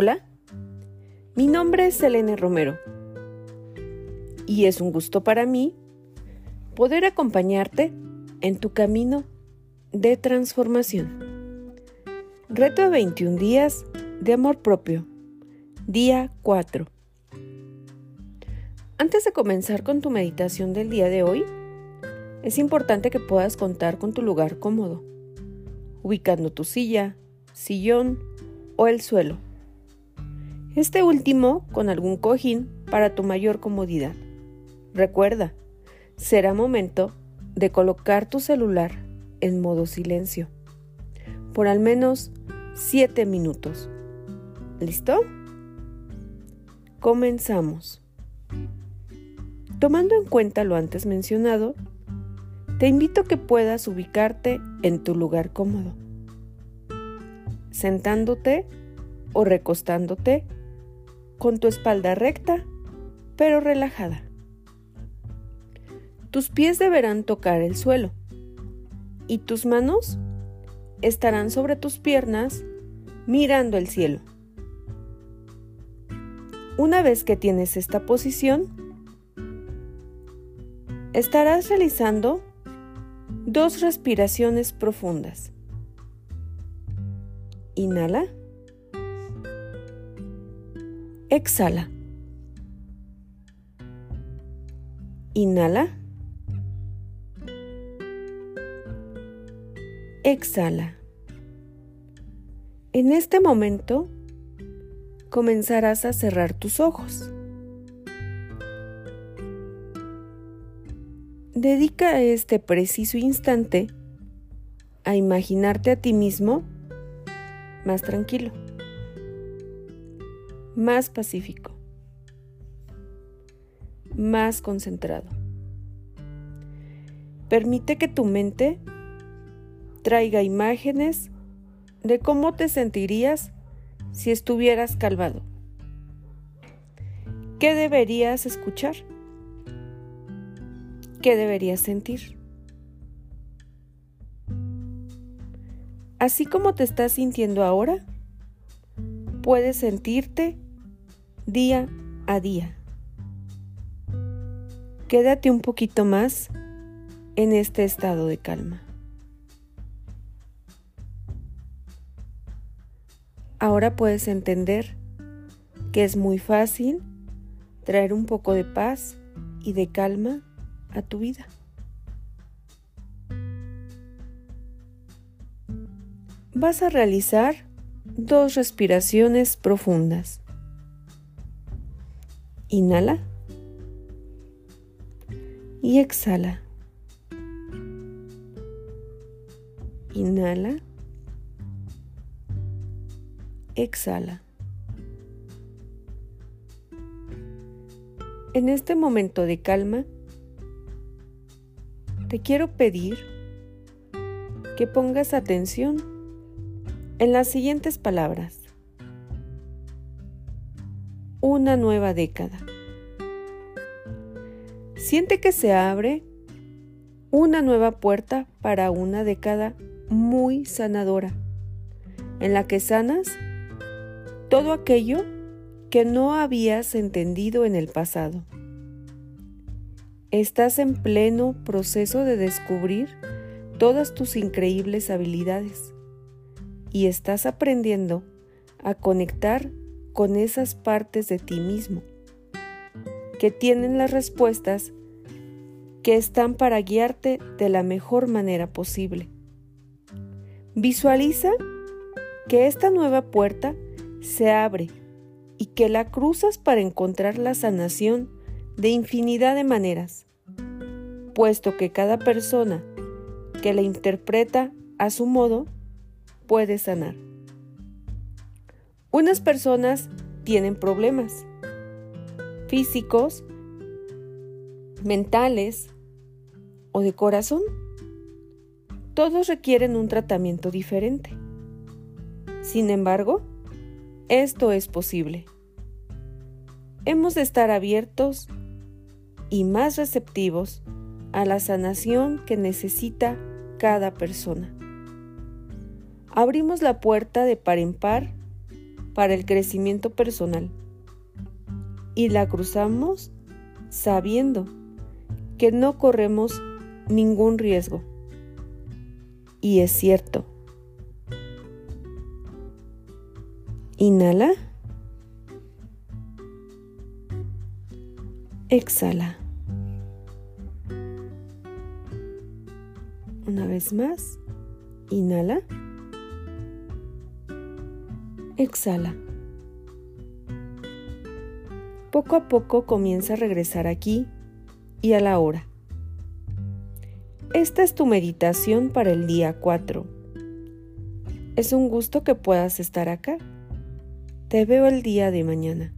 Hola, mi nombre es Selene Romero y es un gusto para mí poder acompañarte en tu camino de transformación. Reto de 21 días de amor propio, día 4. Antes de comenzar con tu meditación del día de hoy, es importante que puedas contar con tu lugar cómodo, ubicando tu silla, sillón o el suelo. Este último con algún cojín para tu mayor comodidad. Recuerda, será momento de colocar tu celular en modo silencio por al menos 7 minutos. ¿Listo? Comenzamos. Tomando en cuenta lo antes mencionado, te invito a que puedas ubicarte en tu lugar cómodo, sentándote o recostándote con tu espalda recta pero relajada. Tus pies deberán tocar el suelo y tus manos estarán sobre tus piernas mirando el cielo. Una vez que tienes esta posición, estarás realizando dos respiraciones profundas. Inhala. Exhala. Inhala. Exhala. En este momento comenzarás a cerrar tus ojos. Dedica este preciso instante a imaginarte a ti mismo más tranquilo, más pacífico, más concentrado. Permite que tu mente traiga imágenes de cómo te sentirías si estuvieras calmado. ¿Qué deberías escuchar? ¿Qué deberías sentir? Así como te estás sintiendo ahora, puedes sentirte día a día. Quédate un poquito más en este estado de calma. Ahora puedes entender que es muy fácil traer un poco de paz y de calma a tu vida. Vas a realizar dos respiraciones profundas. Inhala y exhala. Inhala. Exhala. En este momento de calma, te quiero pedir que pongas atención en las siguientes palabras. Una nueva década. Siente que se abre una nueva puerta para una década muy sanadora, en la que sanas todo aquello que no habías entendido en el pasado. Estás en pleno proceso de descubrir todas tus increíbles habilidades y estás aprendiendo a conectar con esas partes de ti mismo que tienen las respuestas que están para guiarte de la mejor manera posible. Visualiza que esta nueva puerta se abre y que la cruzas para encontrar la sanación de infinidad de maneras, puesto que cada persona que la interpreta a su modo puede sanar. Unas personas tienen problemas físicos, mentales o de corazón. Todos requieren un tratamiento diferente. Sin embargo, esto es posible. Hemos de estar abiertos y más receptivos a la sanación que necesita cada persona. Abrimos la puerta de par en par para el crecimiento personal. Y la cruzamos sabiendo que no corremos ningún riesgo. Y es cierto. Inhala. Exhala. Una vez más. Inhala. Exhala. Poco a poco comienza a regresar aquí y a la hora. Esta es tu meditación para el día 4. Es un gusto que puedas estar acá. Te veo el día de mañana.